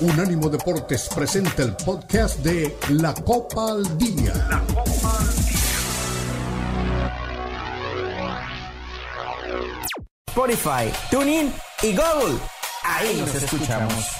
Unánimo Deportes presenta el podcast de La Copa al Día. La Copa al Día. Spotify, TuneIn y Google. Ahí nos escuchamos.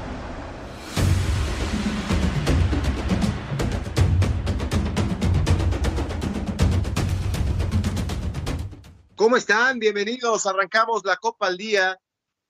¿Cómo están? Bienvenidos. Arrancamos la Copa al Día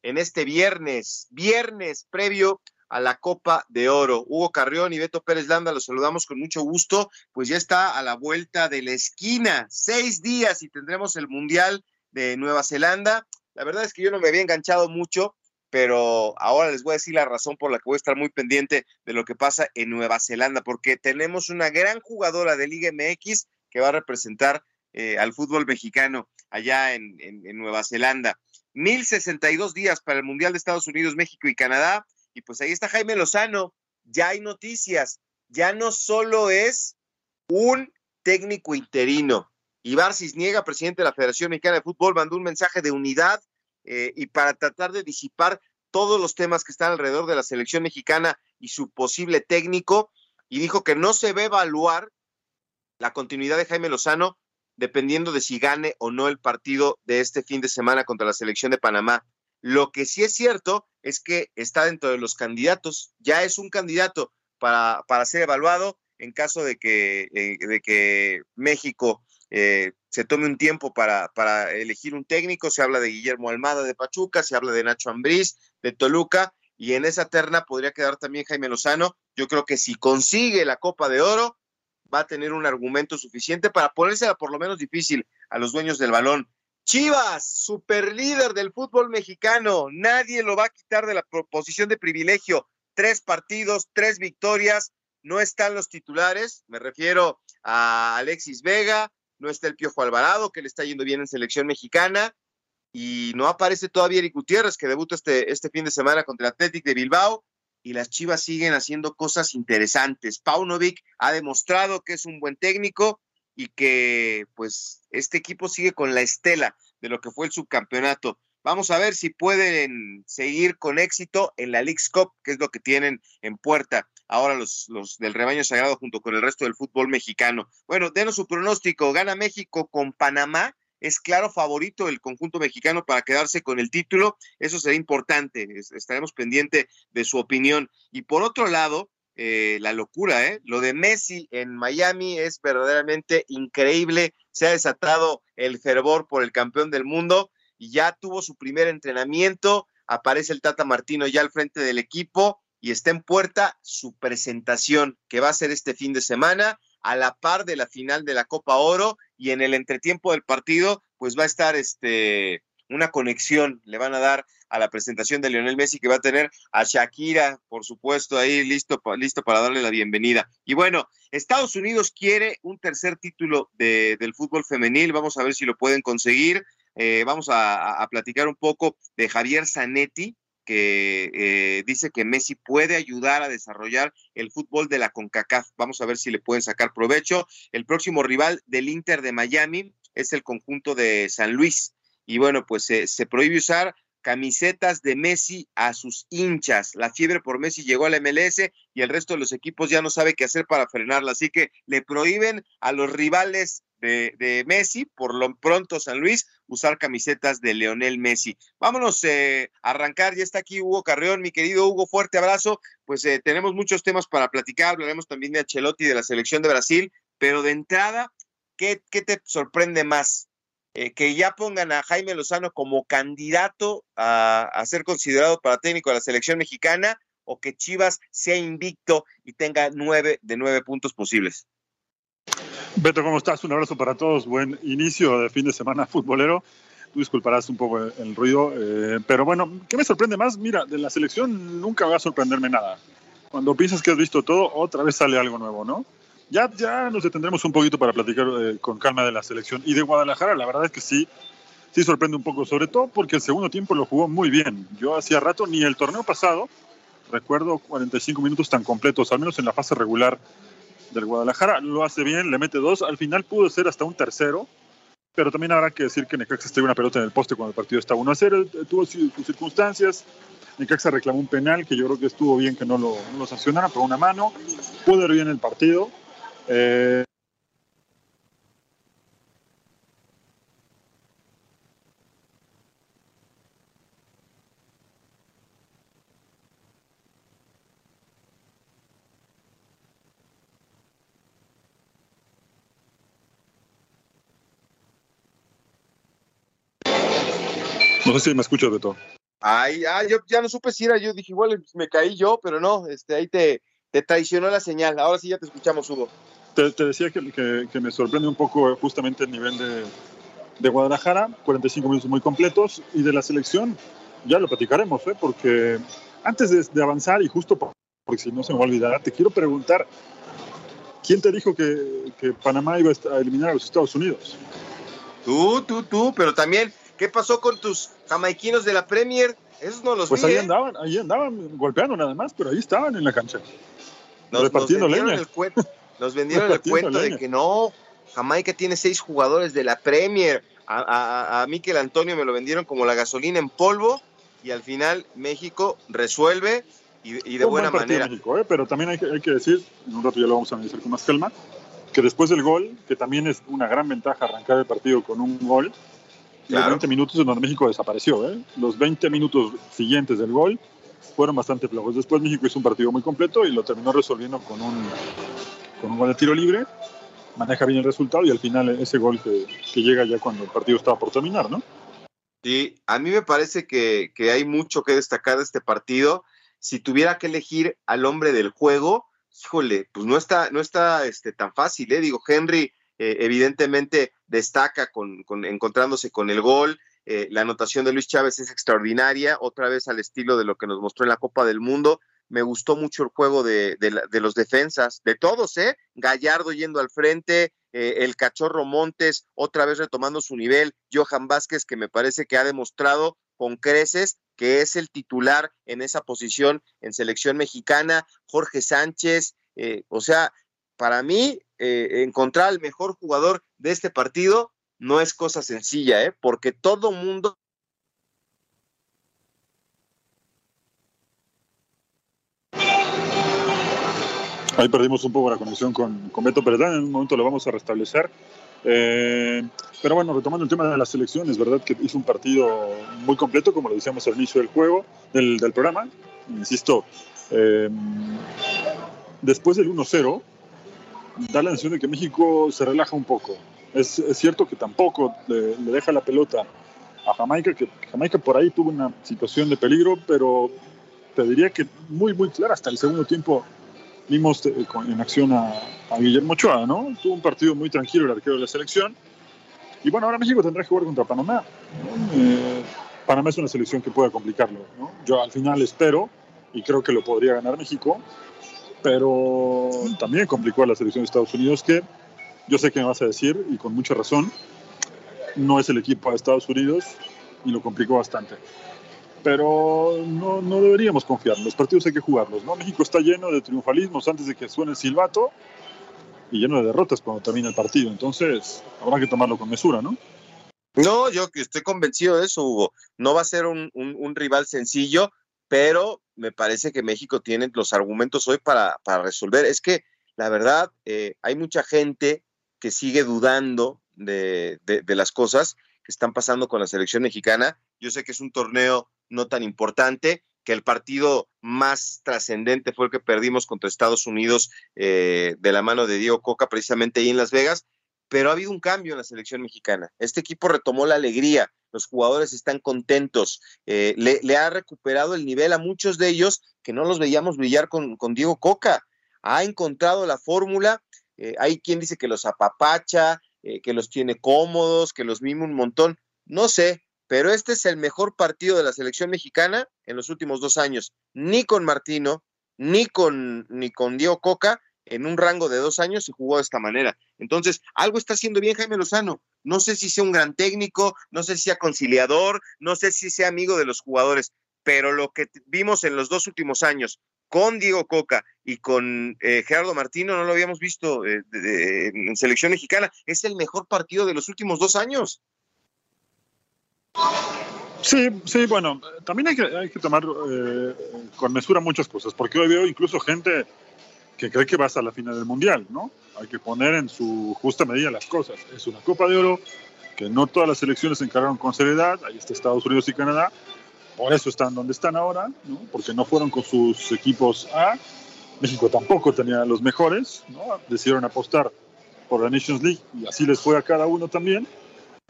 en este viernes, viernes previo a la Copa de Oro. Hugo Carrión y Beto Pérez Landa los saludamos con mucho gusto, pues ya está a la vuelta de la esquina, seis días y tendremos el Mundial de Nueva Zelanda. La verdad es que yo no me había enganchado mucho, pero ahora les voy a decir la razón por la que voy a estar muy pendiente de lo que pasa en Nueva Zelanda, porque tenemos una gran jugadora de Liga MX que va a representar eh, al fútbol mexicano allá en, Nueva Zelanda. 1062 días para el Mundial de Estados Unidos, México y Canadá. Y pues ahí está Jaime Lozano. Ya hay noticias. Ya no solo es un técnico interino. Ibar Cisniega, presidente de la Federación Mexicana de Fútbol, mandó un mensaje de unidad eh, y para tratar de disipar todos los temas que están alrededor de la selección mexicana y su posible técnico, y dijo que no se va a evaluar la continuidad de Jaime Lozano dependiendo de si gane o no el partido de este fin de semana contra la selección de Panamá. Lo que sí es cierto es que está dentro de los candidatos, ya es un candidato para, para ser evaluado en caso de que, eh, de que México eh, se tome un tiempo para, para elegir un técnico. Se habla de Guillermo Almada de Pachuca, se habla de Nacho Ambriz de Toluca, y en esa terna podría quedar también Jaime Lozano. Yo creo que si consigue la Copa de Oro, va a tener un argumento suficiente para ponérsela por lo menos difícil a los dueños del balón. Chivas, super líder del fútbol mexicano, nadie lo va a quitar de la posición de privilegio. Tres partidos, tres victorias, no están los titulares, me refiero a Alexis Vega, no está el Piojo Alvarado, que le está yendo bien en selección mexicana, y no aparece todavía Eric Gutiérrez, que debuta este, este fin de semana contra el Athletic de Bilbao, y las Chivas siguen haciendo cosas interesantes. Paunovic ha demostrado que es un buen técnico y que pues este equipo sigue con la estela de lo que fue el subcampeonato. Vamos a ver si pueden seguir con éxito en la League's Cup, que es lo que tienen en puerta ahora los, los del rebaño sagrado junto con el resto del fútbol mexicano. Bueno, denos su pronóstico. Gana México con Panamá es claro favorito el conjunto mexicano para quedarse con el título. Eso será importante. Estaremos pendiente de su opinión. Y por otro lado, eh, la locura, ¿eh? Lo de Messi en Miami es verdaderamente increíble. Se ha desatado el fervor por el campeón del mundo y ya tuvo su primer entrenamiento. Aparece el Tata Martino ya al frente del equipo y está en puerta su presentación que va a ser este fin de semana a la par de la final de la Copa Oro y en el entretiempo del partido, pues va a estar este una conexión, le van a dar a la presentación de Lionel Messi que va a tener a Shakira, por supuesto, ahí listo, listo para darle la bienvenida. Y bueno, Estados Unidos quiere un tercer título de, del fútbol femenil, vamos a ver si lo pueden conseguir. Eh, vamos a, a, platicar un poco de Javier Zanetti, que eh, dice que Messi puede ayudar a desarrollar el fútbol de la CONCACAF. Vamos a ver si le pueden sacar provecho. El próximo rival del Inter de Miami es el conjunto de San Luis. Y bueno, pues se prohíbe usar camisetas de Messi a sus hinchas. La fiebre por Messi llegó a la MLS y el resto de los equipos ya no sabe qué hacer para frenarla. Así que le prohíben a los rivales de, Messi, por lo pronto San Luis, usar camisetas de Leonel Messi. Vámonos eh, a arrancar, ya está aquí Hugo Carreón, mi querido Hugo, fuerte abrazo. Pues eh, tenemos muchos temas para platicar, hablaremos también de Ancelotti, de la selección de Brasil, pero de entrada, ¿qué, qué te sorprende más? Eh, que ya pongan a Jaime Lozano como candidato a, a ser considerado para técnico de la selección mexicana o que Chivas sea invicto y tenga nueve de nueve puntos posibles. Beto, ¿cómo estás? Un abrazo para todos. Buen inicio de fin de semana futbolero. Tú disculparás un poco el, ruido, eh, pero bueno, ¿qué me sorprende más? Mira, de la selección nunca va a sorprenderme nada. Cuando piensas que has visto todo, otra vez sale algo nuevo, ¿no? Ya, ya nos detendremos un poquito para platicar eh, con calma de la selección. Y de Guadalajara, la verdad es que sí, sí sorprende un poco, sobre todo porque el segundo tiempo lo jugó muy bien. Yo hacía rato, ni el torneo pasado, recuerdo 45 minutos tan completos, al menos en la fase regular del Guadalajara, lo hace bien, le mete dos, al final pudo ser hasta un tercero, pero también habrá que decir que Necaxa estuvo una pelota en el poste cuando el partido estaba 1 a 0, tuvo sus circunstancias, Necaxa reclamó un penal que yo creo que estuvo bien que no lo, no lo sancionara, pero una mano, pudo ir bien el partido. Eh, No sé si me escuchas, Beto. Ay, ah, yo ya no supe si era yo, dije igual me caí yo, pero no, este, ahí te, te traicionó la señal. Ahora sí ya te escuchamos, Hugo. Te, decía que, que, me sorprende un poco justamente el nivel de, de, Guadalajara, 45 minutos muy completos, y de la selección, ya lo platicaremos, ¿eh? porque antes de, de avanzar, y justo porque si no se me va a olvidar, te quiero preguntar, ¿quién te dijo que, que Panamá iba a eliminar a los Estados Unidos? Tú, tú, tú, pero también ¿Qué pasó con tus jamaiquinos de la Premier? Esos no los Pues ahí ¿eh? andaban, ahí andaban golpeando nada más, pero ahí estaban en la cancha. Nos, repartiendo nos vendieron, El, cuento, nos vendieron el cuento de que no, Jamaica tiene seis jugadores de la Premier. A, a, Miquel Antonio me lo vendieron como la gasolina en polvo y al final México resuelve y, de buena manera. México, ¿eh? Pero también hay que, hay que decir, en un rato ya lo vamos a analizar con más calma, que después del gol, que también es una gran ventaja arrancar el partido con un gol, los 20 minutos en donde México desapareció. ¿eh? Los 20 minutos siguientes del gol fueron bastante flojos. Después México hizo un partido muy completo y lo terminó resolviendo con un, con un gol de tiro libre. Maneja bien el resultado y al final ese gol que, que llega ya cuando el partido estaba por terminar, ¿no? Sí, a mí me parece que, que hay mucho que destacar de este partido. Si tuviera que elegir al hombre del juego, híjole, pues no está, no está este, tan fácil, ¿eh? Digo, Henry eh, evidentemente destaca con, encontrándose con el gol. Eh, la anotación de Luis Chávez es extraordinaria, otra vez al estilo de lo que nos mostró en la Copa del Mundo. Me gustó mucho el juego de, los defensas, de todos, ¿eh? Gallardo yendo al frente, eh, el cachorro Montes otra vez retomando su nivel, Johan Vázquez, que me parece que ha demostrado con creces que es el titular en esa posición en selección mexicana, Jorge Sánchez, o sea, para mí, eh, encontrar al mejor jugador de este partido no es cosa sencilla, ¿eh? porque todo mundo Ahí perdimos un poco la conexión con, con Beto Perdán, en un momento lo vamos a restablecer. Eh, pero bueno, retomando el tema de las selecciones, verdad que hizo un partido muy completo, como lo decíamos al inicio del juego, del, del programa. Insisto, eh, después del 1-0, da la sensación de que México se relaja un poco. Es, cierto que tampoco le, deja la pelota a Jamaica, que Jamaica por ahí tuvo una situación de peligro, pero te diría que muy, muy clara. Hasta el segundo tiempo vimos eh, en acción a, a, Guillermo Ochoa, ¿no? Tuvo un partido muy tranquilo el arquero de la selección. Y bueno, ahora México tendrá que jugar contra Panamá. Eh, Panamá es una selección que puede complicarlo. ¿no? Yo al final espero, y creo que lo podría ganar México, pero también complicó a la selección de Estados Unidos, que yo sé que me vas a decir, y con mucha razón, no es el equipo de Estados Unidos y lo complicó bastante. Pero no, no deberíamos confiar, los partidos hay que jugarlos. ¿no? México está lleno de triunfalismos antes de que suene el silbato y lleno de derrotas cuando termina el partido. Entonces, habrá que tomarlo con mesura, ¿no? No, yo estoy convencido de eso, Hugo. No va a ser un, un, un rival sencillo pero me parece que México tiene los argumentos hoy para, resolver. Es que la verdad, eh, hay mucha gente que sigue dudando de, las cosas que están pasando con la selección mexicana. Yo sé que es un torneo no tan importante, que el partido más trascendente fue el que perdimos contra Estados Unidos eh, de la mano de Diego Coca, precisamente ahí en Las Vegas, pero ha habido un cambio en la selección mexicana. Este equipo retomó la alegría, los jugadores están contentos, eh, le, ha recuperado el nivel a muchos de ellos que no los veíamos brillar con, Diego Coca. Ha encontrado la fórmula, eh, hay quien dice que los apapacha, eh, que los tiene cómodos, que los mima un montón. no sé, pero este es el mejor partido de la selección mexicana en los últimos dos años. Ni con Martino, ni con, ni con Diego Coca, en un rango de dos años se jugó de esta manera. Entonces, algo está haciendo bien Jaime Lozano. No sé si sea un gran técnico, no sé si sea conciliador, no sé si sea amigo de los jugadores, pero lo que vimos en los dos últimos años con Diego Coca y con eh, Gerardo Martino no lo habíamos visto eh, en selección mexicana. Es el mejor partido de los últimos dos años. Sí, sí, bueno, también hay que, tomar eh, con mesura muchas cosas, porque hoy veo incluso gente que cree que va hasta la final del Mundial, ¿no? Hay que poner en su justa medida las cosas. Es una Copa de Oro que no todas las selecciones se encargaron con seriedad, ahí está Estados Unidos y Canadá, por eso están donde están ahora, ¿no? porque no fueron con sus equipos A. México tampoco tenía los mejores, ¿no? decidieron apostar por la Nations League y así les fue a cada uno también.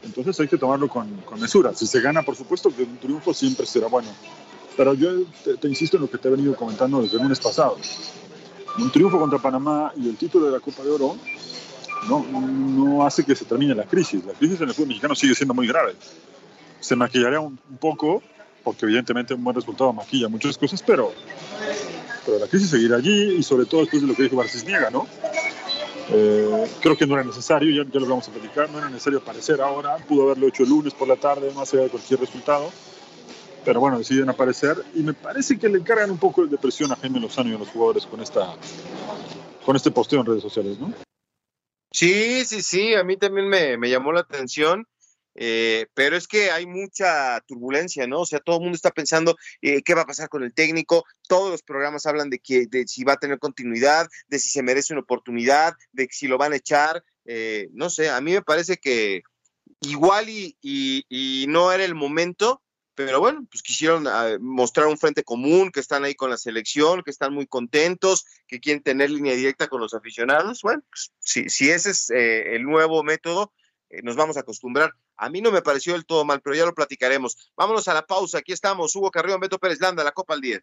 Entonces hay que tomarlo con, con mesura. Si se gana, por supuesto que un triunfo siempre será bueno. Pero yo te, insisto en lo que te he venido comentando desde el lunes pasado. Un triunfo contra Panamá y el título de la Copa de Oro no, no hace que se termine la crisis. La crisis en el fútbol mexicano sigue siendo muy grave. Se maquillaría un, un poco porque evidentemente un buen resultado maquilla muchas cosas, pero, pero la crisis seguirá allí y sobre todo después de lo que dijo Niega, ¿no? Eh, creo que no era necesario, ya, ya, lo vamos a platicar, no era necesario aparecer ahora, pudo haberlo hecho el lunes por la tarde, más allá de cualquier resultado, pero bueno, deciden aparecer y me parece que le encargan un poco de presión a Jaime Lozano y a los jugadores con, esta, con este posteo en redes sociales, ¿no? Sí, sí, sí, a mí también me, me llamó la atención eh, pero es que hay mucha turbulencia, ¿no? O sea, todo el mundo está pensando eh, qué va a pasar con el técnico. Todos los programas hablan de que de si va a tener continuidad, de si se merece una oportunidad, de si lo van a echar. Eh, no sé, a mí me parece que igual y, y, no era el momento, pero bueno, pues quisieron ah, mostrar un frente común, que están ahí con la selección, que están muy contentos, que quieren tener línea directa con los aficionados. Bueno, pues, si, si ese es el nuevo método, nos vamos a acostumbrar. A mí no me pareció del todo mal, pero ya lo platicaremos. Vámonos a la pausa. Aquí estamos, Hugo Carrión, Beto Pérez Landa, la Copa al 10.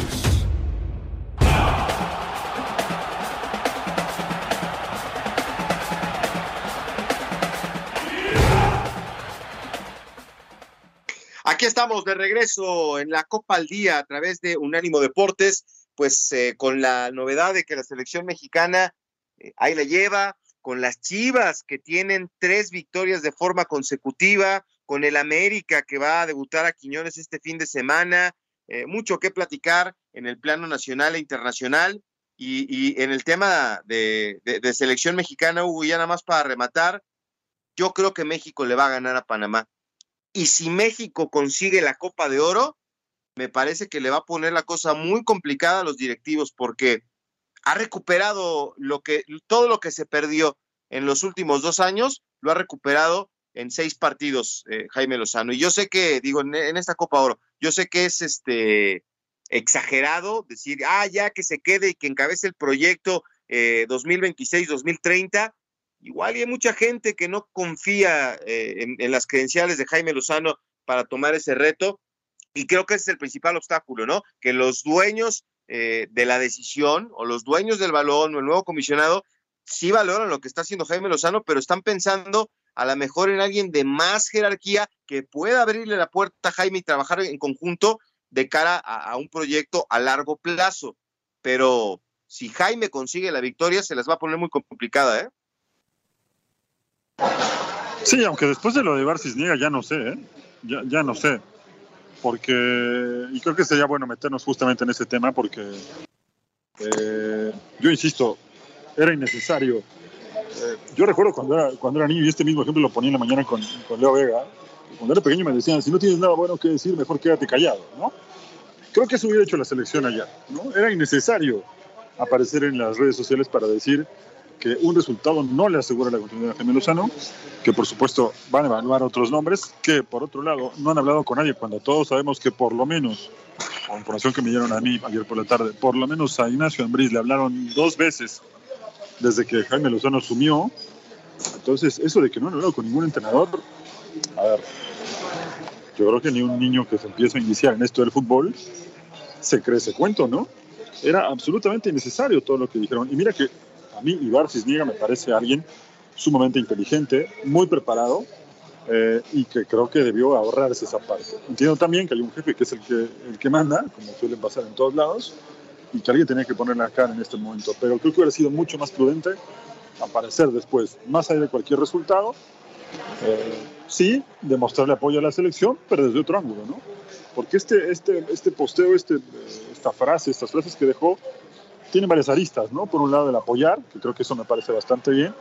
Estamos de regreso en la Copa al Día a través de Unánimo Deportes, pues eh, con la novedad de que la selección mexicana eh, ahí la lleva, con las Chivas que tienen tres victorias de forma consecutiva, con el América que va a debutar a Quiñones este fin de semana, eh, mucho que platicar en el plano nacional e internacional. Y, en el tema de, de selección mexicana, Hugo, ya nada más para rematar, yo creo que México le va a ganar a Panamá. Y si México consigue la Copa de Oro, me parece que le va a poner la cosa muy complicada a los directivos porque ha recuperado lo que, todo lo que se perdió en los últimos dos años, lo ha recuperado en seis partidos, eh, Jaime Lozano. Y yo sé que, digo, en, esta Copa Oro, yo sé que es este exagerado decir, ah, ya que se quede y que encabece el proyecto 2026-2030, eh, igual y hay mucha gente que no confía eh, en, las credenciales de Jaime Lozano para tomar ese reto y creo que ese es el principal obstáculo, ¿no? Que los dueños eh, de la decisión o los dueños del balón o el nuevo comisionado sí valoran lo que está haciendo Jaime Lozano, pero están pensando a lo mejor en alguien de más jerarquía que pueda abrirle la puerta a Jaime y trabajar en conjunto de cara a, a un proyecto a largo plazo. Pero si Jaime consigue la victoria, se las va a poner muy complicada, ¿eh? Sí, aunque después de lo de Bar Cisniega ya no sé, ¿eh? ya, ya, no sé. Porque, y creo que sería bueno meternos justamente en ese tema porque eh, yo insisto, era innecesario. Eh, yo recuerdo cuando era, cuando era niño, y este mismo ejemplo lo ponía en la mañana con, con Leo Vega, cuando era pequeño me decían, si no tienes nada bueno que decir, mejor quédate callado, ¿no? Creo que eso hubiera hecho la selección allá, ¿no? Era innecesario aparecer en las redes sociales para decir que un resultado no le asegura la continuidad a Jaime Lozano, que por supuesto van a evaluar otros nombres, que por otro lado no han hablado con nadie, cuando todos sabemos que por lo menos, con información que me dieron a mí ayer por la tarde, por lo menos a Ignacio Ambriz le hablaron dos veces desde que Jaime Lozano asumió. Entonces, eso de que no han hablado con ningún entrenador, a ver, yo creo que ni un niño que se empieza a iniciar en esto del fútbol se cree ese cuento, ¿no? Era absolutamente innecesario todo lo que dijeron. Y mira que a mí Ibar Cisniega me parece alguien sumamente inteligente, muy preparado eh, y que creo que debió ahorrarse esa parte. Entiendo también que hay un jefe que es el que, el que manda, como suele pasar en todos lados, y que alguien tenía que poner la cara en este momento. Pero creo que hubiera sido mucho más prudente aparecer después, más allá de cualquier resultado, eh, sí, demostrarle apoyo a la selección, pero desde otro ángulo, ¿no? Porque este, este, este posteo, este, esta frase, estas frases que dejó, tiene varias aristas, ¿no? Por un lado el apoyar, que creo que eso me parece bastante bien,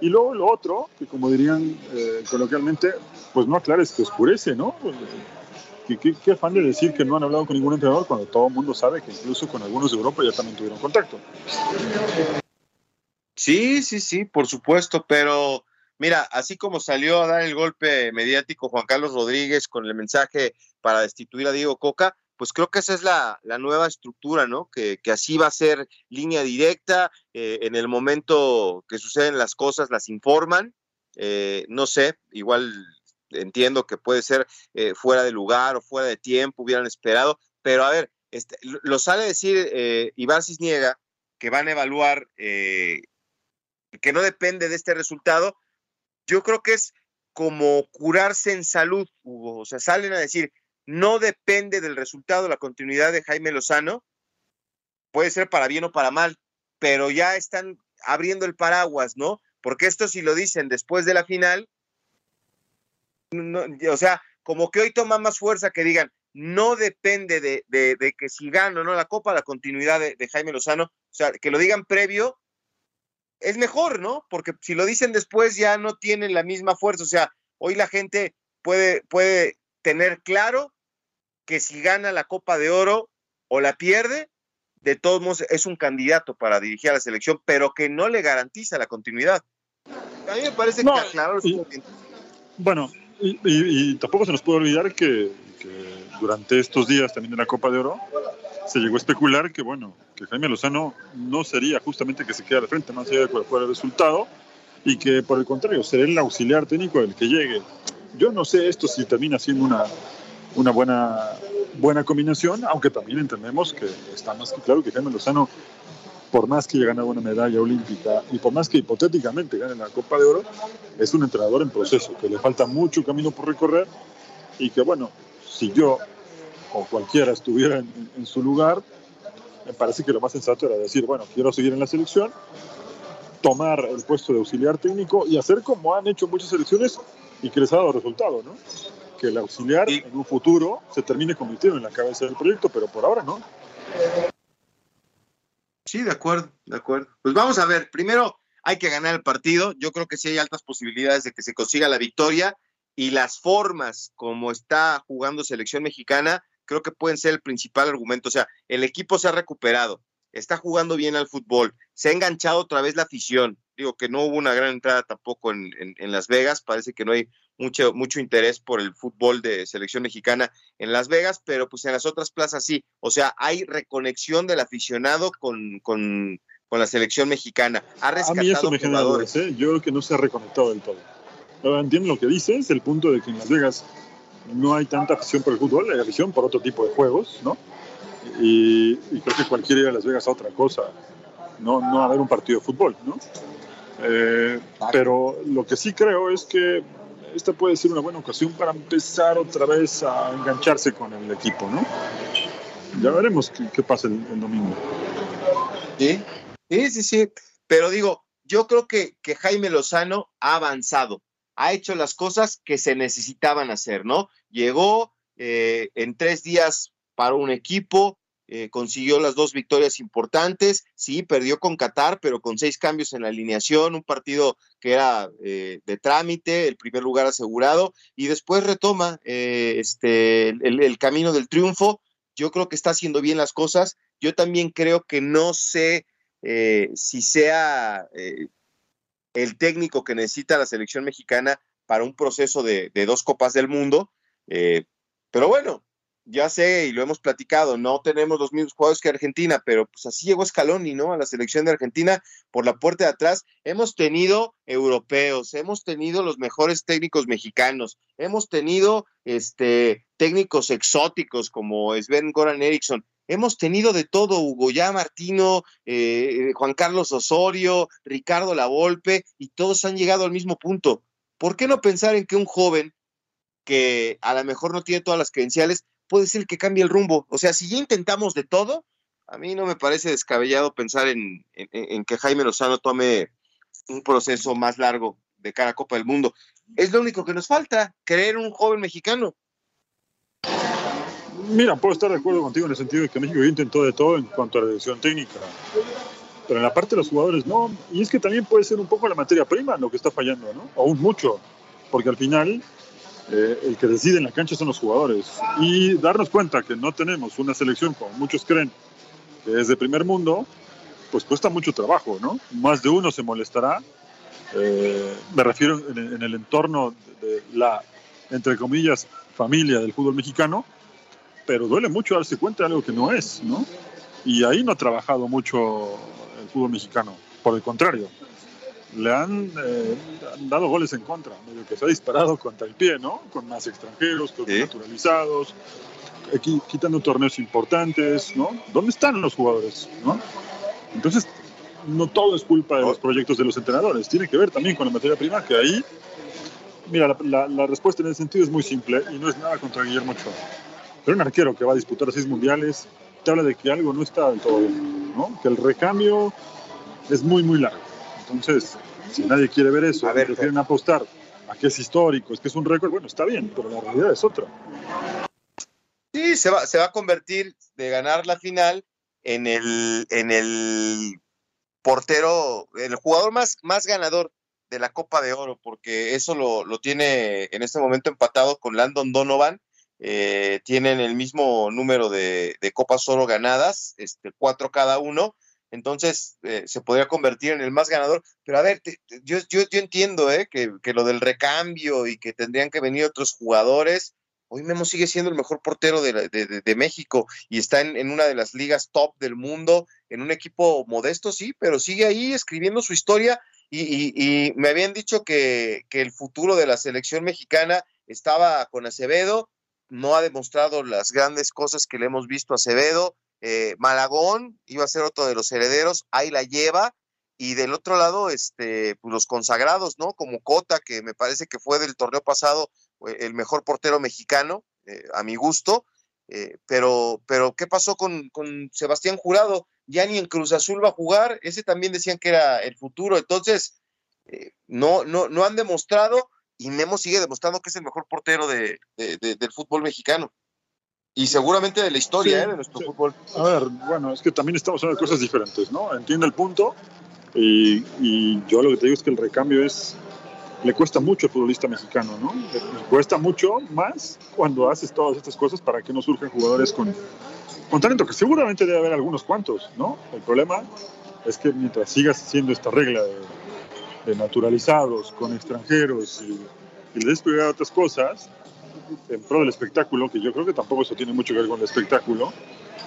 y luego lo otro, que como dirían eh, coloquialmente, pues no aclares que oscurece, ¿no? ¿Qué, qué, qué, afán de decir que no han hablado con ningún entrenador cuando todo el mundo sabe que incluso con algunos de Europa ya también tuvieron contacto. Sí, sí, sí, por supuesto, pero mira, así como salió a dar el golpe mediático Juan Carlos Rodríguez con el mensaje para destituir a Diego Coca, pues creo que esa es la, nueva estructura, ¿no? Que, así va a ser línea directa, eh, en el momento que suceden las cosas las informan, eh, no sé, igual entiendo que puede ser eh, fuera de lugar o fuera de tiempo, hubieran esperado, pero a ver, este, lo sale a decir eh, Iván Cisniega que van a evaluar, que no depende de este resultado, yo creo que es como curarse en salud, Hugo, o sea, salen a decir, no depende del resultado, la continuidad de Jaime Lozano, puede ser para bien o para mal, pero ya están abriendo el paraguas, ¿no? Porque esto si lo dicen después de la final, o sea, como que hoy toma más fuerza que digan, no depende de, que si gano no la Copa, la continuidad de, de, Jaime Lozano, o sea, que lo digan previo, es mejor, ¿no? Porque si lo dicen después ya no tienen la misma fuerza, o sea, hoy la gente puede, puede tener claro que si gana la Copa de Oro o la pierde, de todos modos es un candidato para dirigir a la selección, pero que no le garantiza la continuidad. A mí me parece que aclarar Bueno, y, tampoco se nos puede olvidar que, durante estos días también de la Copa de Oro se llegó a especular que, bueno, que Jaime Lozano no sería justamente que se quede al frente, más allá de cuál fuera el resultado, y que por el contrario, será el auxiliar técnico el que llegue. Yo no sé esto si termina siendo una, una buena, buena combinación, aunque también entendemos que está más que claro que Jaime Lozano, por más que haya ganado una medalla olímpica y por más que hipotéticamente gane la Copa de Oro, es un entrenador en proceso, que le falta mucho camino por recorrer y que, bueno, si yo o cualquiera estuviera en, su lugar, me parece que lo más sensato era decir, bueno, quiero seguir en la selección, tomar el puesto de auxiliar técnico y hacer como han hecho muchas selecciones y que les ha dado resultado, ¿no? Que el auxiliar en un futuro se termine convirtiendo en la cabeza del proyecto, pero por ahora no. Sí, de acuerdo, de acuerdo. Pues vamos a ver, primero hay que ganar el partido, yo creo que sí hay altas posibilidades de que se consiga la victoria y las formas como está jugando selección mexicana, creo que pueden ser el principal argumento, o sea, el equipo se ha recuperado, está jugando bien al fútbol, se ha enganchado otra vez la afición, digo que no hubo una gran entrada tampoco en, en Las Vegas, parece que no hay mucho, mucho interés por el fútbol de selección mexicana en Las Vegas, pero pues en las otras plazas sí. O sea, hay reconexión del aficionado con, con, con la selección mexicana. Ha rescatado a mí eso me genera dudas, ¿eh? Yo creo que no se ha reconectado del todo. entiendo lo que dices, el punto de que en Las Vegas no hay tanta afición por el fútbol, hay afición por otro tipo de juegos, ¿no? Y, creo que cualquiera ir a Las Vegas a otra cosa, no, no a ver un partido de fútbol, ¿no? Eh, pero lo que sí creo es que esta puede ser una buena ocasión para empezar otra vez a engancharse con el equipo, ¿no? Ya veremos qué, pasa el, domingo. Sí, sí, sí, sí. Pero digo, yo creo que, que Jaime Lozano ha avanzado, ha hecho las cosas que se necesitaban hacer, ¿no? Llegó eh, en tres días para un equipo, eh, consiguió las dos victorias importantes, sí, perdió con Qatar, pero con seis cambios en la alineación, un partido que era eh, de trámite, el primer lugar asegurado, y después retoma eh, este, el, camino del triunfo. yo creo que está haciendo bien las cosas. Yo también creo que no sé si sea el técnico que necesita la selección mexicana para un proceso de, dos copas del mundo. Pero bueno, ya sé y lo hemos platicado, no tenemos los mismos jugadores que Argentina, pero pues así llegó Scaloni, ¿no? A la selección de Argentina por la puerta de atrás. Hemos tenido europeos, hemos tenido los mejores técnicos mexicanos, hemos tenido este técnicos exóticos como Sven Goran Eriksson. Hemos tenido de todo, Hugo, ya Martino, eh, Juan Carlos Osorio, Ricardo Lavolpe, y todos han llegado al mismo punto. ¿Por qué no pensar en que un joven que a lo mejor no tiene todas las credenciales puede ser que cambie el rumbo? O sea, si ya intentamos de todo, a mí no me parece descabellado pensar en, en que Jaime Lozano tome un proceso más largo de cara a Copa del Mundo. Es lo único que nos falta, creer un joven mexicano. Mira, puedo estar de acuerdo contigo en el sentido de que México intentó de todo en cuanto a la dirección técnica. Pero en la parte de los jugadores no. Y es que también puede ser un poco la materia prima lo que está fallando, ¿no? Aún mucho. Porque al final eh, el que decide en la cancha son los jugadores. Y darnos cuenta que no tenemos una selección como muchos creen que es de primer mundo, pues cuesta mucho trabajo, ¿no? Más de uno se molestará. Eh, me refiero en, en el entorno de la, entre comillas, familia del fútbol mexicano pero duele mucho darse cuenta de algo que no es, ¿no? Y ahí no ha trabajado mucho el fútbol mexicano, por el contrario, le han, eh, dado goles en contra, medio que se ha disparado contra el pie, ¿no? Con más extranjeros, con naturalizados, quitando torneos importantes, ¿no? ¿Dónde están los jugadores, no? Entonces, no todo es culpa de los proyectos de los entrenadores, tiene que ver también con la materia prima, que ahí, mira, la, la respuesta en ese sentido es muy simple y no es nada contra Guillermo Ochoa pero un arquero que va a disputar seis mundiales te habla de que algo no está del todo bien, ¿no? Que el recambio es muy, muy largo. Entonces, si nadie quiere ver eso, a ver, prefieren apostar a que es histórico, es que es un récord, bueno, está bien, pero la realidad es otra. Sí, se va, se va a convertir de ganar la final en el, en el portero, el jugador más, más ganador de la Copa de Oro, porque eso lo, lo tiene en este momento empatado con Landon Donovan, eh, tienen el mismo número de, Copas Oro ganadas, este, cuatro cada uno, entonces eh, se podría convertir en el más ganador. Pero a ver, yo, yo, entiendo eh, que, lo del recambio y que tendrían que venir otros jugadores. Hoy Memo sigue siendo el mejor portero de, México y está en, una de las ligas top del mundo, en un equipo modesto, sí, pero sigue ahí escribiendo su historia. Y, me habían dicho que, que el futuro de la selección mexicana estaba con Acevedo no ha demostrado las grandes cosas que le hemos visto a Acevedo. Eh, Malagón iba a ser otro de los herederos, ahí la lleva. Y del otro lado, este, pues los consagrados, ¿no? Como Cota, que me parece que fue del torneo pasado eh, el mejor portero mexicano, eh, a mi gusto. pero, pero, ¿qué pasó con, con, Sebastián Jurado? Ya ni en Cruz Azul va a jugar, ese también decían que era el futuro. Entonces, no, no, no han demostrado y Memo sigue demostrando que es el mejor portero de, del fútbol mexicano. Y seguramente de la historia ¿eh? de nuestro fútbol. A ver, bueno, es que también estamos hablando de cosas diferentes, ¿no? Entiendo el punto. Y, y, yo lo que te digo es que el recambio es. Le cuesta mucho al futbolista mexicano, ¿no? Le, cuesta mucho más cuando haces todas estas cosas para que no surjan jugadores con, con talento, que seguramente debe haber algunos cuantos, ¿no? El problema es que mientras sigas haciendo esta regla de naturalizados, con extranjeros y, y le des a otras cosas en pro del espectáculo, que yo creo que tampoco eso tiene mucho que ver con el espectáculo,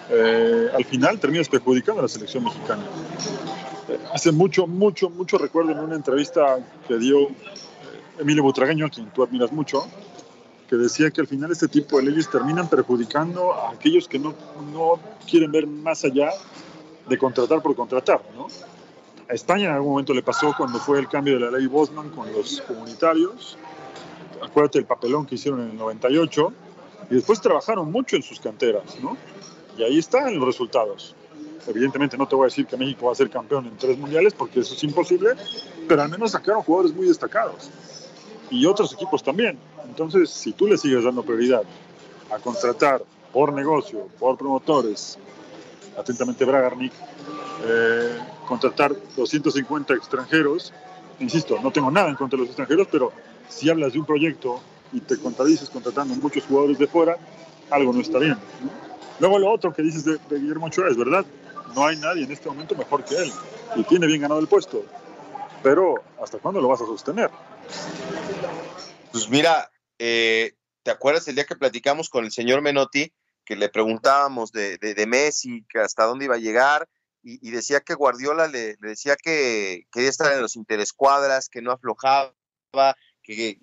eh, al final terminas perjudicando a la selección mexicana. Eh, hace mucho, mucho, mucho recuerdo en una entrevista que dio eh, Emilio Butragueño, a quien tú admiras mucho, que decía que al final este tipo de leyes terminan perjudicando a aquellos que no, no quieren ver más allá de contratar por contratar, ¿no? A España en algún momento le pasó cuando fue el cambio de la ley Bosman con los comunitarios. Acuérdate el papelón que hicieron en el 98. Y después trabajaron mucho en sus canteras, ¿no? Y ahí están los resultados. Evidentemente no te voy a decir que México va a ser campeón en tres mundiales porque eso es imposible, pero al menos sacaron jugadores muy destacados. Y otros equipos también. Entonces, si tú le sigues dando prioridad a contratar por negocio, por promotores, atentamente Bragarnik, eh, contratar 250 extranjeros. Insisto, no tengo nada en contra de los extranjeros, pero si hablas de un proyecto y te contradices contratando muchos jugadores de fuera, algo no está bien. Luego lo otro que dices de, Guillermo Ochoa es verdad, no hay nadie en este momento mejor que él y tiene bien ganado el puesto. Pero ¿hasta cuándo lo vas a sostener? Pues mira, eh, ¿te acuerdas el día que platicamos con el señor Menotti, que le preguntábamos de, de, Messi, que hasta dónde iba a llegar? Y, decía que Guardiola le, decía que quería estar en los interescuadras, que no aflojaba, que,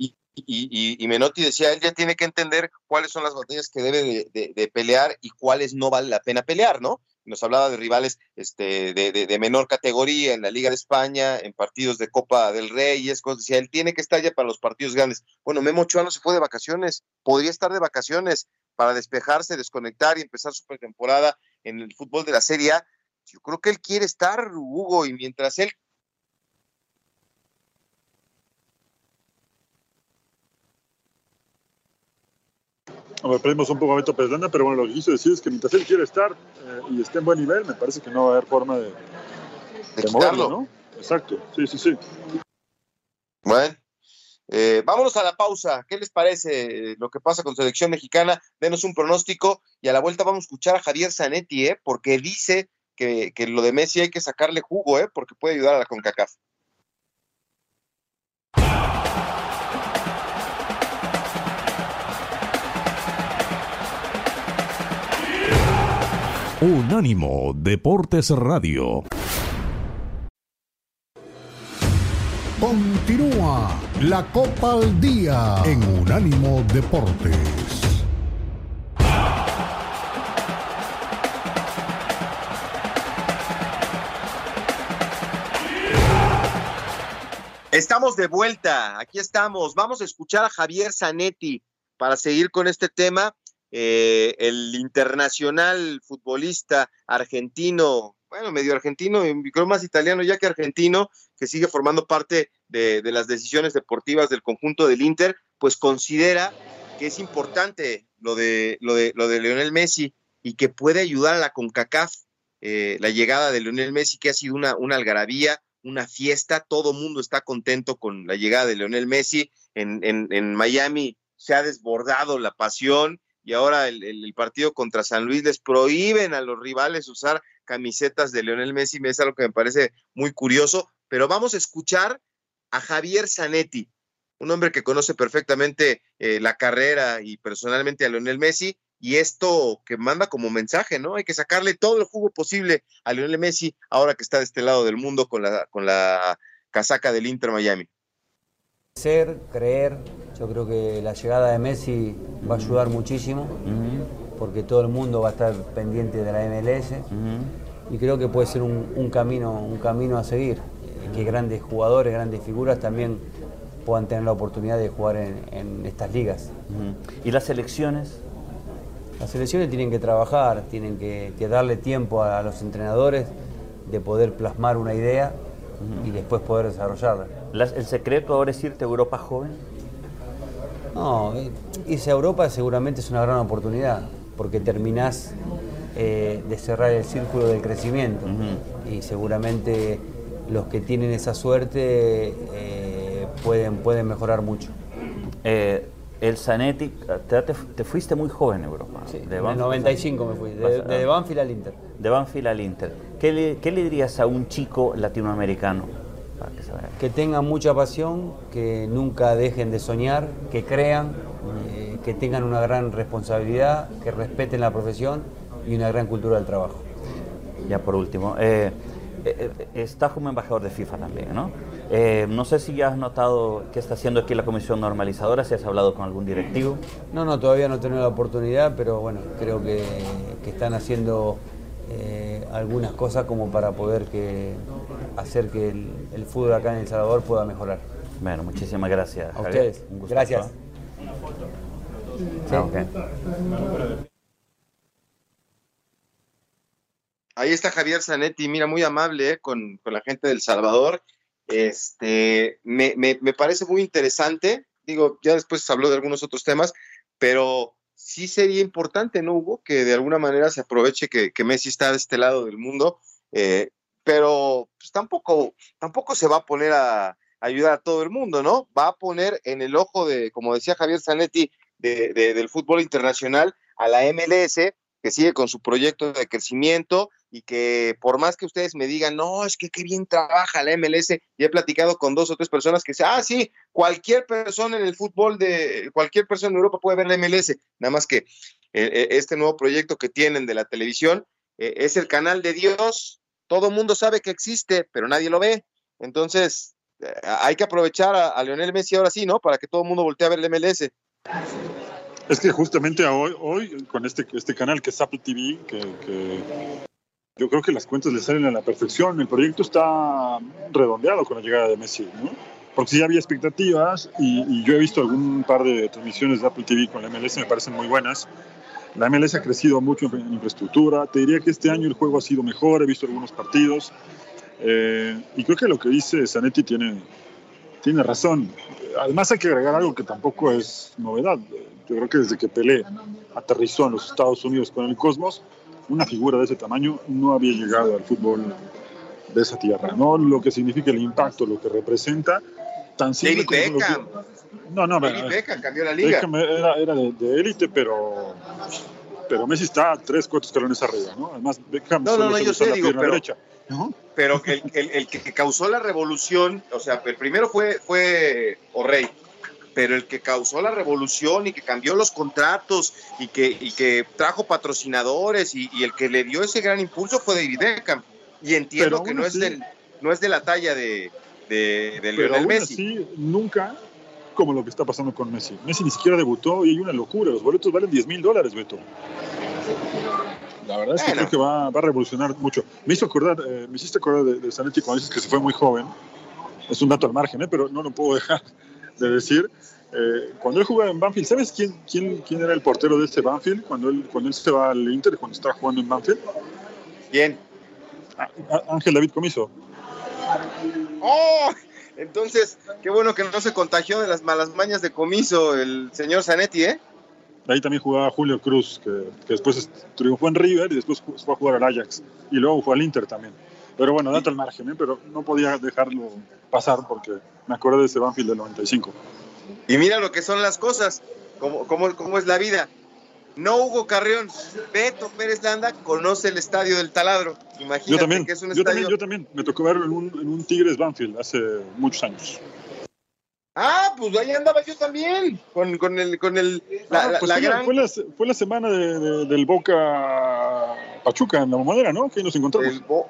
y, y, Menotti decía, él ya tiene que entender cuáles son las batallas que debe de, pelear y cuáles no vale la pena pelear, ¿no? Nos hablaba de rivales este, de, menor categoría en la Liga de España, en partidos de Copa del Rey y es cosas. Decía, él tiene que estar ya para los partidos grandes. Bueno, Memo Ochoa no se fue de vacaciones, podría estar de vacaciones para despejarse, desconectar y empezar su pretemporada en el fútbol de la Serie A. Yo creo que él quiere estar, Hugo, y mientras él me perdimos un poco a Beto pero bueno, lo que quiso decir es que mientras él quiere estar eh, y esté en buen nivel, me parece que no va a haber forma de, de, moverlo, ¿no? Exacto, sí, sí, sí. Bueno, eh, vámonos a la pausa. ¿Qué les parece lo que pasa con selección mexicana? Denos un pronóstico y a la vuelta vamos a escuchar a Javier Zanetti, ¿eh? porque dice que, que lo de Messi hay que sacarle jugo, ¿eh? porque puede ayudar a la CONCACAF. Unánimo Deportes Radio. Continúa la Copa al Día en Unánimo Deportes. Estamos de vuelta, aquí estamos. Vamos a escuchar a Javier Zanetti para seguir con este tema eh, el internacional futbolista argentino, bueno, medio argentino, y creo más italiano ya que argentino, que sigue formando parte de, las decisiones deportivas del conjunto del Inter, pues considera que es importante lo de, lo de, lo de Lionel Messi y que puede ayudar a la CONCACAF, eh, la llegada de Lionel Messi, que ha sido una, una algarabía, una fiesta, todo mundo está contento con la llegada de Lionel Messi, en, en, en Miami se ha desbordado la pasión, y ahora el, partido contra San Luis les prohíben a los rivales usar camisetas de Leonel Messi, es algo que me parece muy curioso, pero vamos a escuchar a Javier Zanetti, un hombre que conoce perfectamente eh, la carrera y personalmente a Leonel Messi, y esto que manda como mensaje, ¿no? Hay que sacarle todo el jugo posible a Leonel Messi ahora que está de este lado del mundo con la, con la casaca del Inter Miami. Ser, creer, yo creo que la llegada de Messi va a ayudar muchísimo, porque todo el mundo va a estar pendiente de la MLS y creo que puede ser un, camino, un camino a seguir, que grandes jugadores, grandes figuras también puedan tener la oportunidad de jugar en, estas ligas. ¿Y las selecciones? Las selecciones tienen que trabajar, tienen que, darle tiempo a los entrenadores de poder plasmar una idea y después poder desarrollarla. ¿El secreto ahora es irte a Europa joven? No, irse a Europa seguramente es una gran oportunidad, porque terminás eh, de cerrar el círculo del crecimiento y seguramente los que tienen esa suerte eh, pueden, pueden mejorar mucho. Eh, el Zanetti, te, fuiste muy joven en Europa. Sí, de 95 me fui, de, de, Banfield al Inter. De Banfield al Inter. ¿Qué le, dirías a un chico latinoamericano? Que, tengan mucha pasión, que nunca dejen de soñar, que crean, eh, que tengan una gran responsabilidad, que respeten la profesión y una gran cultura del trabajo. Ya por último, eh, eh, estás como embajador de FIFA también, ¿no? Eh, no sé si ya has notado qué está haciendo aquí la comisión normalizadora, si has hablado con algún directivo. No, no, todavía no he tenido la oportunidad, pero bueno, creo que, están haciendo eh, algunas cosas como para poder que, hacer que el, fútbol acá en El Salvador pueda mejorar. Bueno, muchísimas gracias. A ustedes. gracias. Ahí está Javier Zanetti, mira, muy amable con, con la gente del Salvador este, me, parece muy interesante. Digo, ya después se habló de algunos otros temas, pero sí sería importante, ¿no, Hugo? Que de alguna manera se aproveche que, Messi está de este lado del mundo, eh, pero pues, tampoco, tampoco se va a poner a, ayudar a todo el mundo, ¿no? Va a poner en el ojo de, como decía Javier Zanetti, del fútbol internacional a la MLS que sigue con su proyecto de crecimiento y que por más que ustedes me digan, no, es que qué bien trabaja la MLS, y he platicado con dos o tres personas que dicen, ah, sí, cualquier persona en el fútbol de, cualquier persona en Europa puede ver la MLS, nada más que eh, eh, este nuevo proyecto que tienen de la televisión eh, es el canal de Dios, todo el mundo sabe que existe, pero nadie lo ve, entonces hay que aprovechar a, a, Lionel Messi ahora sí, ¿no? Para que todo el mundo voltee a ver la MLS. Es que justamente hoy, hoy con este, este canal que es Apple TV, que, que, yo creo que las cuentas le salen a la perfección, el proyecto está redondeado con la llegada de Messi, ¿no? Porque sí había expectativas y, y yo he visto algún par de transmisiones de Apple TV con la MLS, me parecen muy buenas. La MLS ha crecido mucho en infraestructura. Te diría que este año el juego ha sido mejor, he visto algunos partidos. Eh, y creo que lo que dice Zanetti tiene, tiene razón. Además hay que agregar algo que tampoco es novedad. Yo creo que desde que Pelé aterrizó en los Estados Unidos con el Cosmos, una figura de ese tamaño no había llegado al fútbol de esa tierra, ¿no? Lo que significa el impacto, lo que representa, tan simple David como Beckham. Lo que... No, no, David Beckham cambió la liga. Beckham era, era de élite, pero, pero Messi está tres, cuatro escalones arriba, ¿no? Además, Beckham no, no, no, yo sé, la digo, pero, derecha, ¿no? pero el, el, el, que causó la revolución, o sea, el primero fue, fue O'Reilly, pero el que causó la revolución y que cambió los contratos y que, y que trajo patrocinadores y, y, el que le dio ese gran impulso fue David Beckham. Y entiendo Pero que no así- es, del, no es de la talla de, de, de Pero Lionel Messi. nunca como lo que está pasando con Messi. Messi ni siquiera debutó y hay una locura. Los boletos valen 10 mil dólares, Beto. La verdad es que Bueno. creo que va, va a revolucionar mucho. Me hizo acordar, eh, me hiciste acordar de, de Zanetti cuando dices que se fue muy joven. Es un dato al margen, ¿eh? pero no lo puedo dejar de decir. Eh, cuando él jugaba en Banfield, ¿sabes quién, quién, quién era el portero de este Banfield? Cuando él, cuando él se va al Inter, cuando estaba jugando en Banfield. Bien. Ah, ah, Ángel David Comiso. ¡Oh! Entonces, qué bueno que no se contagió de las malas mañas de comiso el señor Zanetti, ¿eh? Ahí también jugaba Julio Cruz, que, que después triunfó en River y después fue a jugar al Ajax. Y luego fue al Inter también. Pero bueno, dato al margen, ¿eh? pero no podía dejarlo pasar porque me acordé de ese Banfield del 95. Y mira lo que son las cosas, cómo, cómo, cómo es la vida. No Hugo Carrión, Beto Pérez Landa conoce el estadio del Taladro. Imagínate Yo también, que es un yo estadio. también, yo también. Me tocó verlo en un, en un Tigres Banfield hace muchos años. Ah, pues ahí andaba yo también, con, con el, con el, la, Ah, pues la fue, gran... fue la, fue la semana de- de- del Boca Pachuca en la mamadera, ¿no? Que ahí nos encontramos. Bo-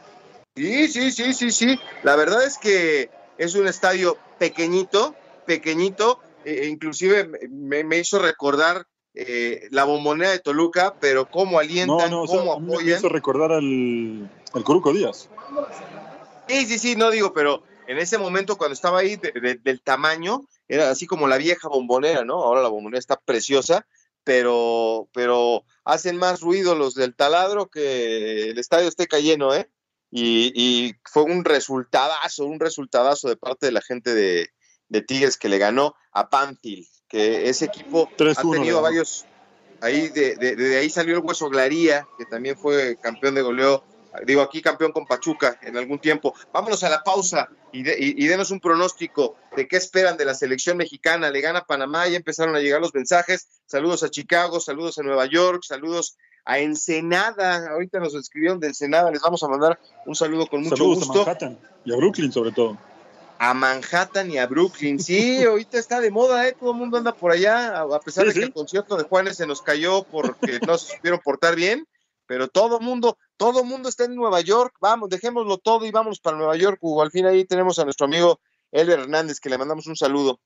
Sí, sí, sí, sí, sí. La verdad es que es un estadio pequeñito, pequeñito, e inclusive me, me hizo recordar eh, la bombonera de Toluca, pero cómo No, alientan, no, o sea, cómo a mí me apoyan. hizo recordar al, al Coruco Díaz. Sí, sí, sí, no digo, pero en ese momento cuando estaba ahí de- de- del tamaño, era así como la vieja bombonera, ¿no? Ahora la bombonera está preciosa, pero, pero hacen más ruido los del taladro que el estadio esté lleno, ¿eh? Y, y fue un resultadazo, un resultadazo de parte de la gente de, de Tigres que le ganó a Panfield, que ese equipo ha 3-1 le tenido varios, ahí de, de- de ahí salió el Hueso Glaría, que también fue campeón de goleo, digo aquí campeón con Pachuca en algún tiempo. Vámonos a la pausa y, de- y- y denos un pronóstico de qué esperan de la selección mexicana. Le gana Panamá, ya empezaron a llegar los mensajes. Saludos a Chicago, saludos a Nueva York, saludos a Ensenada. Ahorita nos escribieron de Ensenada, les vamos a mandar un saludo con mucho Saludos a gusto. Manhattan y a Brooklyn sobre todo. A Manhattan y a Brooklyn. Sí, ahorita está de moda, ¿eh? Todo el mundo anda por allá, a pesar Sí, de que sí. el concierto de Juanes se nos cayó porque no se supieron portar bien, pero todo mundo, todo mundo está en Nueva York. Vamos, dejémoslo todo y vámonos para Nueva York, Hugo. Al fin ahí tenemos a nuestro amigo Elber Hernández, que le mandamos un saludo.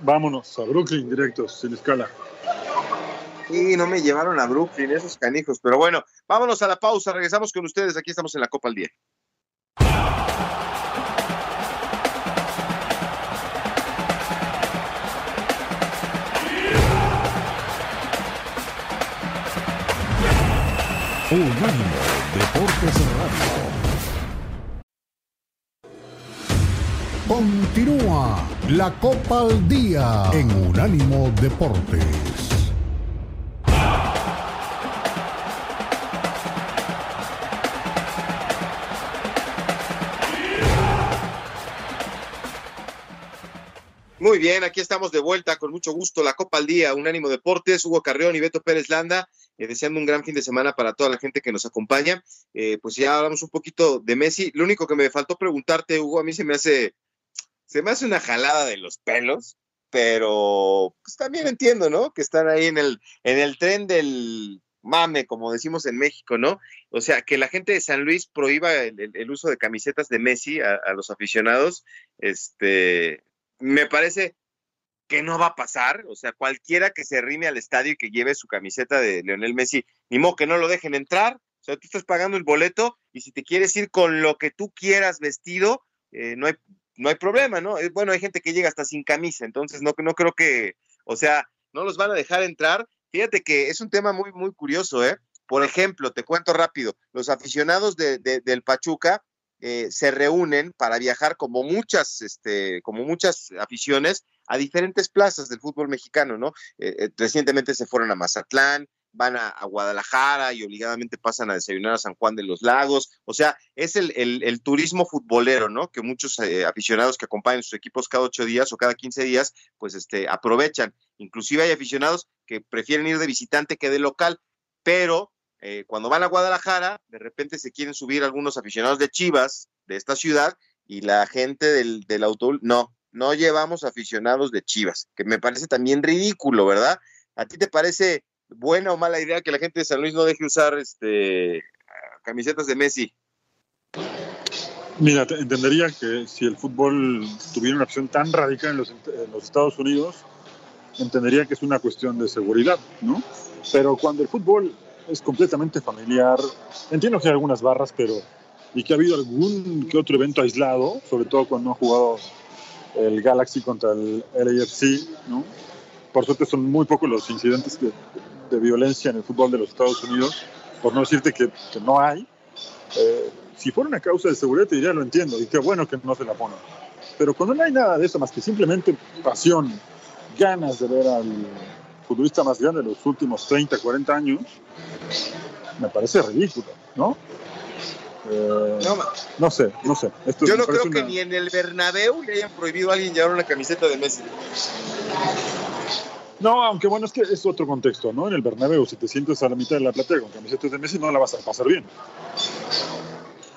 Vámonos a Brooklyn directos, sin escala. Y no me llevaron a Brooklyn esos canijos, pero bueno, vámonos a la pausa, regresamos con ustedes, aquí estamos en la Copa al Día. Unánimo Deportes Radio. Continúa la Copa al Día en Unánimo Deportes. Muy bien, aquí estamos de vuelta con mucho gusto. La Copa al Día, Unánimo Deportes, Hugo Carrión y Beto Pérez Landa, eh, deseando un gran fin de semana para toda la gente que nos acompaña. Eh, pues ya hablamos un poquito de Messi. Lo único que me faltó preguntarte, Hugo, a mí se me hace, se me hace una jalada de los pelos, pero pues también entiendo, ¿no? Que están ahí en el, en el tren del mame, como decimos en México, ¿no? O sea, que la gente de San Luis prohíba el, uso de camisetas de Messi a, a, los aficionados, este, me parece que no va a pasar. O sea, cualquiera que se rime al estadio y que lleve su camiseta de Leonel Messi, ni modo que no lo dejen entrar. O sea, tú estás pagando el boleto y si te quieres ir con lo que tú quieras vestido, eh, no, hay, no hay problema, ¿no? Eh, bueno, hay gente que llega hasta sin camisa, entonces no, no creo que, o sea, no los van a dejar entrar. Fíjate que es un tema muy, muy curioso, ¿eh? Por ejemplo, te cuento rápido, los aficionados de, de, del Pachuca eh, se reúnen para viajar como muchas, este, como muchas aficiones a diferentes plazas del fútbol mexicano, ¿no? Eh, eh, recientemente se fueron a Mazatlán, van a, Guadalajara y obligadamente pasan a desayunar a San Juan de los Lagos. O sea, es el, el, el turismo futbolero, ¿no? Que muchos eh, aficionados que acompañan sus equipos cada ocho días o cada quince días, pues este, aprovechan. Inclusive hay aficionados que prefieren ir de visitante que de local, pero eh, cuando van a Guadalajara, de repente se quieren subir algunos aficionados de Chivas, de esta ciudad, y la gente del, del autobús, no, no llevamos aficionados de Chivas, que me parece también ridículo, ¿verdad? ¿A ti te parece buena o mala idea que la gente de San Luis no deje usar este camisetas de Messi? Mira, entendería que si el fútbol tuviera una opción tan radical en los, en los Estados Unidos, entendería que es una cuestión de seguridad, ¿no? Pero cuando el fútbol es completamente familiar. Entiendo que hay algunas barras, pero y que ha habido algún que otro evento aislado, sobre todo cuando ha jugado el Galaxy contra el LAFC, ¿no? Por suerte son muy pocos los incidentes de, de violencia en el fútbol de los Estados Unidos, por no decirte que, que no hay. Eh, si fuera una causa de seguridad, te diría lo entiendo, y qué bueno que no se la ponen. Pero cuando no hay nada de eso más que simplemente pasión, ganas de ver al, futbolista más grande de los últimos 30, 40 años, me parece ridículo, ¿no? Eh, no, no, sé, no sé. Esto yo no creo una... que ni en el Bernabéu le hayan prohibido a alguien llevar una camiseta de Messi. No, aunque bueno, es que es otro contexto, ¿no? En el Bernabéu, si te sientes a la mitad de la platea con camisetas de Messi, no la vas a pasar bien.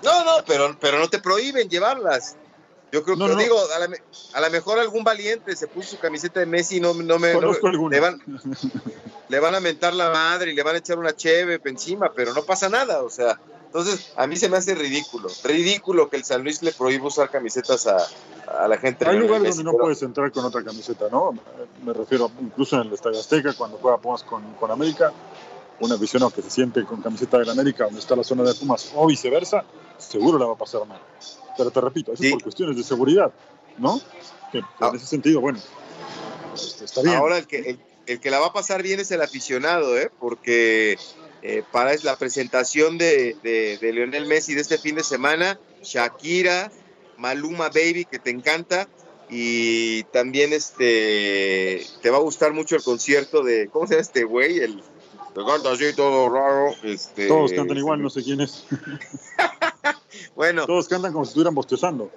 No, no, pero, pero no te prohíben llevarlas. Yo creo no, que, no. digo, a la, a la, mejor algún valiente se puso su camiseta de Messi y no, no me. No, le, van, le van a mentar la madre y le van a echar una cheve encima, pero no pasa nada, o sea. Entonces, a mí se me hace ridículo. Ridículo que el San Luis le prohíba usar camisetas a, a la gente. Hay lugares donde no puedes entrar con otra camiseta, ¿no? Me refiero incluso en el Estadio Azteca, cuando juega Pumas con, con América. Un aficionado que se siente con camiseta del América, donde está la zona de Pumas, o viceversa, seguro la va a pasar mal. Pero te repito, eso sí. es por cuestiones de seguridad, ¿no? Que, que ah. en ese sentido, bueno, este, está bien. Ahora el que, el, el, que la va a pasar bien es el aficionado, ¿eh? Porque eh, para la presentación de, de, de, Lionel Messi de este fin de semana, Shakira, Maluma Baby, que te encanta, y también este te va a gustar mucho el concierto de, ¿cómo se llama este güey? El que canta así todo raro. Este, Todos cantan igual, no sé quién es. bueno. Todos cantan como si estuvieran bostezando.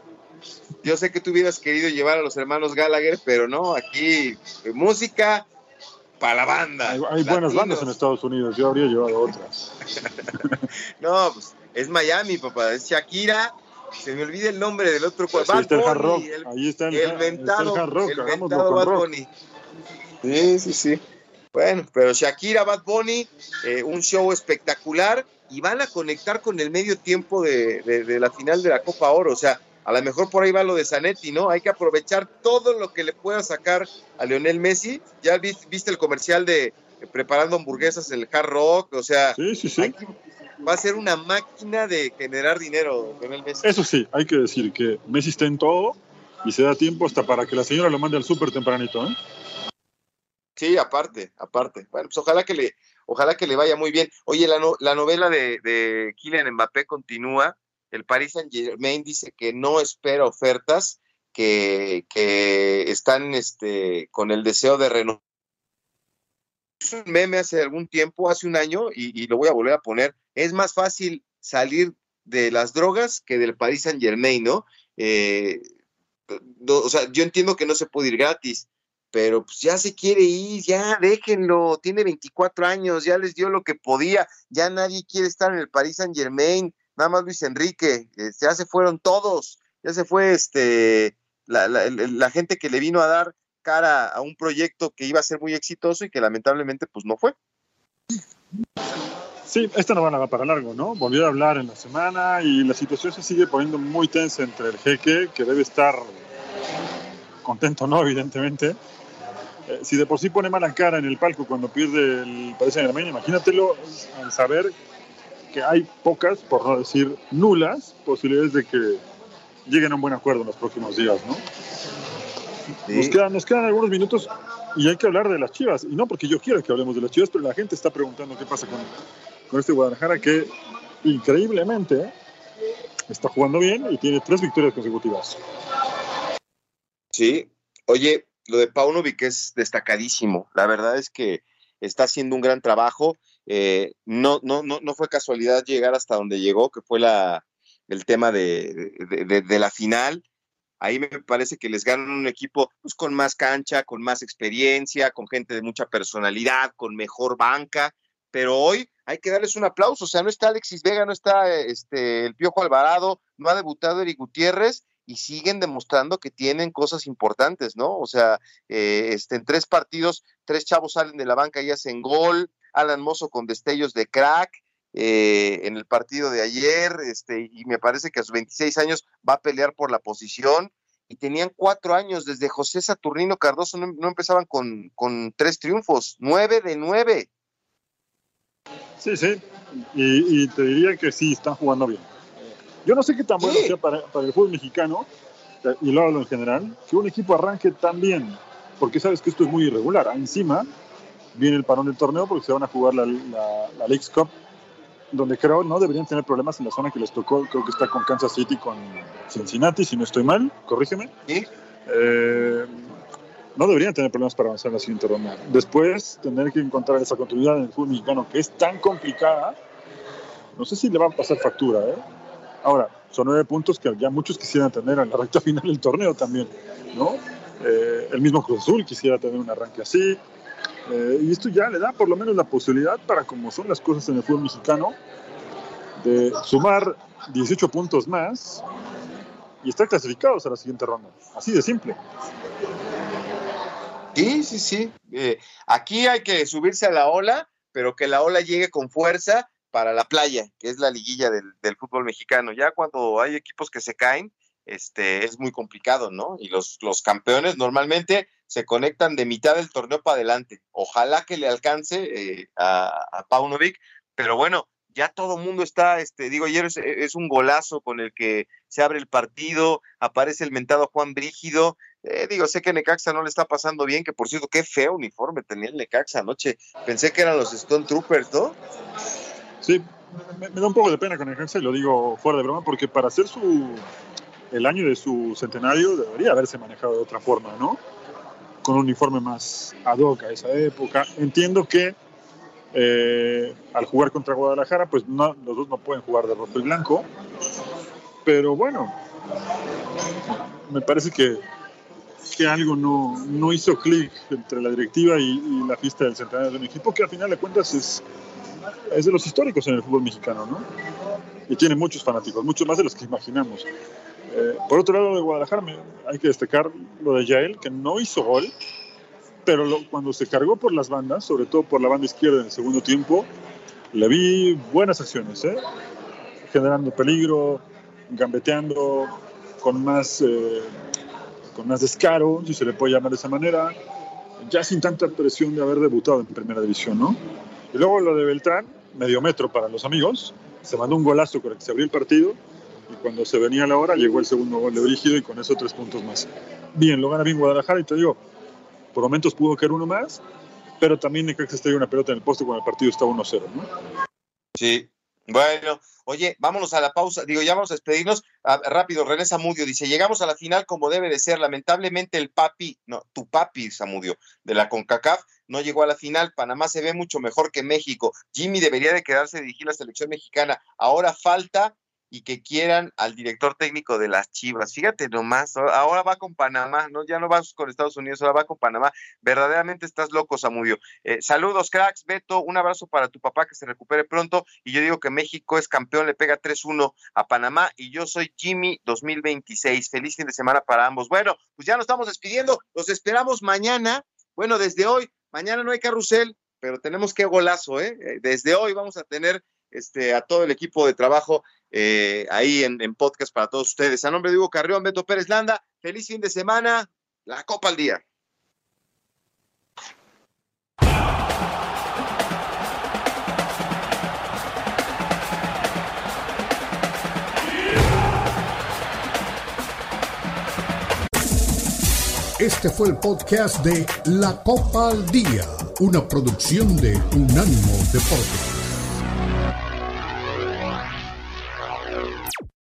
Yo sé que tú hubieras querido llevar a los hermanos Gallagher, pero no, aquí eh, música para la banda. Hay, hay buenas bandas en Estados Unidos, yo habría llevado otras. no, pues es Miami, papá, es Shakira. Se me olvida el nombre del otro cual. Ahí está el hard rock. El, Ahí está el, el está el hard rock. El ventado Bad Bunny. Sí, sí, sí. Bueno, pero Shakira, Bad Bunny, eh, un show espectacular y van a conectar con el medio tiempo de, de, de, la final de la Copa Oro. O sea, a lo mejor por ahí va lo de Zanetti, ¿no? Hay que aprovechar todo lo que le pueda sacar a Lionel Messi. Ya viste, el comercial de eh, preparando hamburguesas, el hard rock, o sea, sí, sí, sí. Que, va a ser una máquina de generar dinero, Lionel Messi. Eso sí, hay que decir que Messi está en todo y se da tiempo hasta para que la señora lo mande al súper tempranito, ¿eh? Sí, aparte, aparte. Bueno, pues ojalá que le, ojalá que le vaya muy bien. Oye, la, no, la novela de, de Kylian Mbappé continúa. El Paris Saint Germain dice que no espera ofertas, que, están este, con el deseo de renovar. Es un meme hace algún tiempo, hace un año, y, y, lo voy a volver a poner. Es más fácil salir de las drogas que del Paris Saint Germain, ¿no? Eh, o sea, yo entiendo que no se puede ir gratis, pero pues ya se quiere ir, ya déjenlo, tiene 24 años, ya les dio lo que podía, ya nadie quiere estar en el Paris Saint Germain, nada más Luis Enrique, ya se fueron todos, ya se fue este la, la, gente que le vino a dar cara a un proyecto que iba a ser muy exitoso y que lamentablemente pues no fue. Sí, esta no va para largo, ¿no? Volvió a hablar en la semana y la situación se sigue poniendo muy tensa entre el jeque, que debe estar contento, ¿no? Evidentemente. Eh, si de por sí pone mala cara en el palco cuando pierde el Paris Saint-Germain, imagínatelo al saber que hay pocas, por no decir nulas, posibilidades de que lleguen a un buen acuerdo en los próximos días, ¿no? Nos, quedan, nos quedan algunos minutos y hay que hablar de las Chivas. Y no porque yo quiera que hablemos de las Chivas, pero la gente está preguntando qué pasa con, con este Guadalajara que increíblemente está jugando bien y tiene tres victorias consecutivas. Sí, oye, lo de Paunovic es destacadísimo. La verdad es que está haciendo un gran trabajo. Eh, no, no, no, no fue casualidad llegar hasta donde llegó, que fue la, el tema de, de, la final. Ahí me parece que les ganan un equipo pues, con más cancha, con más experiencia, con gente de mucha personalidad, con mejor banca. Pero hoy hay que darles un aplauso. O sea, no está Alexis Vega, no está este, el Piojo Alvarado, no ha debutado Eric Gutiérrez y siguen demostrando que tienen cosas importantes, ¿no? O sea, eh, este, en tres partidos, tres chavos salen de la banca y hacen gol. Alan Mozo con destellos de crack. Eh, en el partido de ayer, este, y me parece que a sus 26 años va a pelear por la posición. Y tenían cuatro años, desde José Saturnino Cardoso no, empezaban con, con, tres triunfos, nueve de nueve. Sí, sí, y, te diría que sí, están jugando bien. Yo no sé qué tan bueno sea para, para, el fútbol mexicano, eh, y lo hablo en general, que un equipo arranque tan bien, porque sabes que esto es muy irregular. Encima viene el parón del torneo porque se van a jugar la, la, la League's Cup donde creo no deberían tener problemas en la zona que les tocó, creo que está con Kansas City, con Cincinnati, si no estoy mal, corrígeme. ¿Sí? Eh, no deberían tener problemas para avanzar en la siguiente ronda. Después, tener que encontrar esa continuidad en el fútbol mexicano, que es tan complicada, no sé si le va a pasar factura. ¿eh? Ahora, son nueve puntos que ya muchos quisieran tener en la recta final del torneo también, ¿no? Eh, el mismo Cruz Azul quisiera tener un arranque así. Eh, y esto ya le da por lo menos la posibilidad para como son las cosas en el fútbol mexicano, de sumar 18 puntos más y estar clasificados a la siguiente ronda. Así de simple. Sí, sí, sí. Eh, aquí hay que subirse a la ola, pero que la ola llegue con fuerza para la playa, que es la liguilla del, del fútbol mexicano. Ya cuando hay equipos que se caen, este, es muy complicado, ¿no? Y los, los campeones normalmente se conectan de mitad del torneo para adelante. Ojalá que le alcance eh, a, Paunovic, pero bueno, ya todo el mundo está, este, digo, ayer es, un golazo con el que se abre el partido, aparece el mentado Juan Brígido. Eh, digo, sé que Necaxa no le está pasando bien, que por cierto, qué feo uniforme tenía el Necaxa anoche. Pensé que eran los Stone Troopers, ¿no? Sí, me, me da un poco de pena con Necaxa y lo digo fuera de broma, porque para hacer su el año de su centenario debería haberse manejado de otra forma, ¿no? Con un uniforme más ad hoc a esa época. Entiendo que eh, al jugar contra Guadalajara, pues no, los dos no pueden jugar de rojo y blanco, pero bueno, me parece que, que algo no, no hizo clic entre la directiva y, la fiesta del centenario de un equipo que al final de cuentas es, es de los históricos en el fútbol mexicano, ¿no? Y tiene muchos fanáticos, muchos más de los que imaginamos. Eh, por otro lado, de Guadalajara hay que destacar lo de Yael, que no hizo gol, pero cuando se cargó por las bandas, sobre todo por la banda izquierda en el segundo tiempo, le vi buenas acciones, ¿eh? generando peligro, gambeteando, con más, eh, con más descaro, si se le puede llamar de esa manera, ya sin tanta presión de haber debutado en primera división, ¿no? Y luego lo de Beltrán, medio metro para los amigos, se mandó un golazo con el que se abrió el partido y cuando se venía la hora llegó el segundo gol de Brígido y con eso tres puntos más. Bien, lo gana bien Guadalajara y te digo, por momentos pudo caer uno más, pero también Necaxa estrelló una pelota en el poste cuando el partido está 1-0, ¿no? Sí, bueno, oye, vámonos a la pausa, digo, ya vamos a despedirnos. Rápido, René Zamudio dice, llegamos a la final como debe de ser. Lamentablemente el papi, no, tu papi, Zamudio, de la CONCACAF, no llegó a la final. Panamá se ve mucho mejor que México. Jimmy debería de quedarse a dirigir la selección mexicana. Ahora falta y que quieran al director técnico de las Chivas. Fíjate nomás, ahora va con Panamá, ¿no? Ya no vas con Estados Unidos, ahora va con Panamá. Verdaderamente estás loco, Samudio. Eh, saludos, cracks, Beto, un abrazo para tu papá que se recupere pronto. Y yo digo que México es campeón, le pega 3-1 a Panamá. Y yo soy Jimmy 2026. Feliz fin de semana para ambos. Bueno, pues ya nos estamos despidiendo. Los esperamos mañana. Bueno, desde hoy, mañana no hay carrusel, pero tenemos que golazo, ¿eh? eh desde hoy vamos a tener este, a todo el equipo de trabajo eh, ahí en, podcast para todos ustedes. A nombre de Hugo Carrión, Beto Pérez Landa, feliz fin de semana, la Copa al Día. Este fue el podcast de La Copa al Día, una producción de Unánimo Deportes.